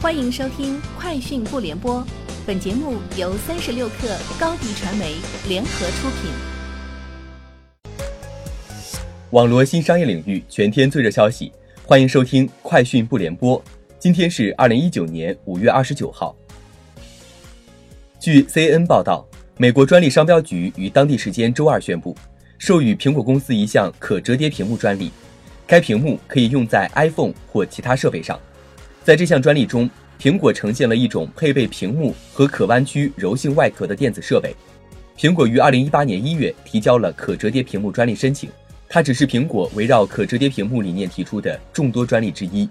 欢迎收听《快讯不联播》，本节目由三十六克高低传媒联合出品。网罗新商业领域全天最热消息，欢迎收听《快讯不联播》。今天是二零一九年五月二十九号。据 CN 报道，美国专利商标局于当地时间周二宣布，授予苹果公司一项可折叠屏幕专利，该屏幕可以用在 iPhone 或其他设备上。在这项专利中，苹果呈现了一种配备屏幕和可弯曲柔性外壳的电子设备。苹果于二零一八年一月提交了可折叠屏幕专利申请，它只是苹果围绕可折叠屏幕理念提出的众多专利之一。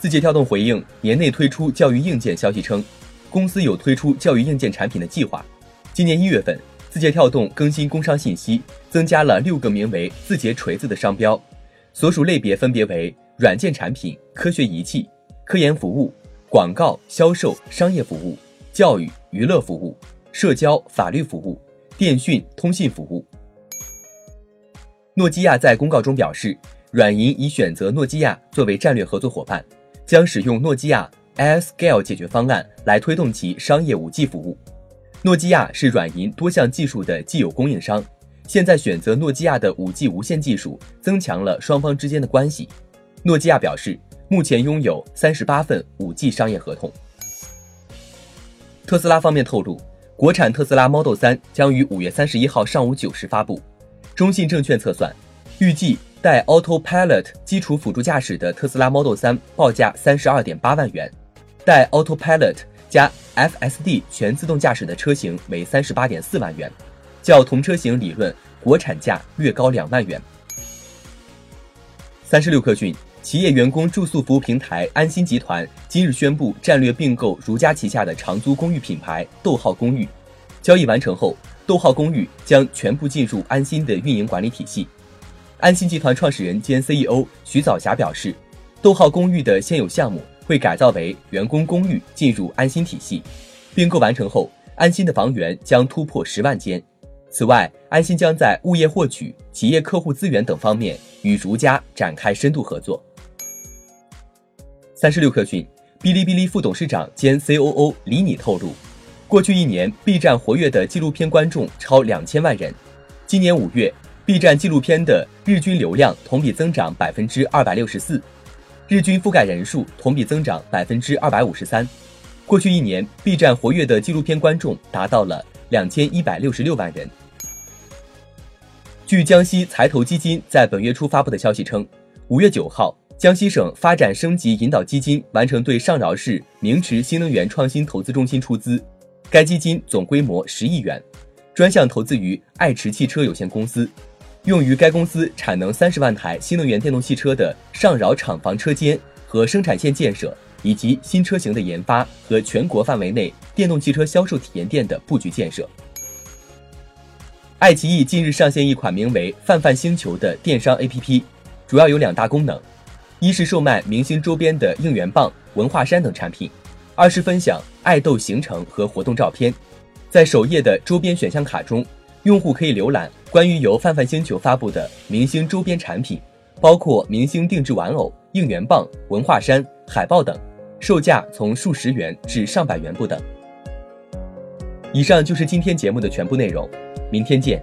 字节跳动回应年内推出教育硬件消息称，公司有推出教育硬件产品的计划。今年一月份，字节跳动更新工商信息，增加了六个名为“字节锤子”的商标，所属类别分别为。软件产品、科学仪器、科研服务、广告、销售、商业服务、教育、娱乐服务、社交、法律服务、电讯、通信服务。诺基亚在公告中表示，软银已选择诺基亚作为战略合作伙伴，将使用诺基亚 AI scale 解决方案来推动其商业 5G 服务。诺基亚是软银多项技术的既有供应商，现在选择诺基亚的 5G 无线技术，增强了双方之间的关系。诺基亚表示，目前拥有三十八份五 G 商业合同。特斯拉方面透露，国产特斯拉 Model 3将于五月三十一号上午九时发布。中信证券测算，预计带 Autopilot 基础辅助驾驶的特斯拉 Model 3报价三十二点八万元，带 Autopilot 加 FSD 全自动驾驶的车型为三十八点四万元，较同车型理论国产价略高两万元。三十六氪讯。企业员工住宿服务平台安心集团今日宣布战略并购如家旗下的长租公寓品牌逗号公寓，交易完成后，逗号公寓将全部进入安心的运营管理体系。安心集团创始人兼 CEO 徐早霞表示，逗号公寓的现有项目会改造为员工公寓进入安心体系。并购完成后，安心的房源将突破十万间。此外，安心将在物业获取、企业客户资源等方面与如家展开深度合作。三十六氪讯，哔哩哔哩副董事长兼 COO 李拟透露，过去一年 B 站活跃的纪录片观众超两千万人。今年五月，B 站纪录片的日均流量同比增长百分之二百六十四，日均覆盖人数同比增长百分之二百五十三。过去一年，B 站活跃的纪录片观众达到了两千一百六十六万人。据江西财投基金在本月初发布的消息称，五月九号。江西省发展升级引导基金完成对上饶市明池新能源创新投资中心出资，该基金总规模十亿元，专项投资于爱驰汽车有限公司，用于该公司产能三十万台新能源电动汽车的上饶厂房车间和生产线建设，以及新车型的研发和全国范围内电动汽车销售体验店的布局建设。爱奇艺近日上线一款名为“泛泛星球”的电商 APP，主要有两大功能。一是售卖明星周边的应援棒、文化衫等产品；二是分享爱豆行程和活动照片。在首页的周边选项卡中，用户可以浏览关于由泛泛星球发布的明星周边产品，包括明星定制玩偶、应援棒、文化衫、海报等，售价从数十元至上百元不等。以上就是今天节目的全部内容，明天见。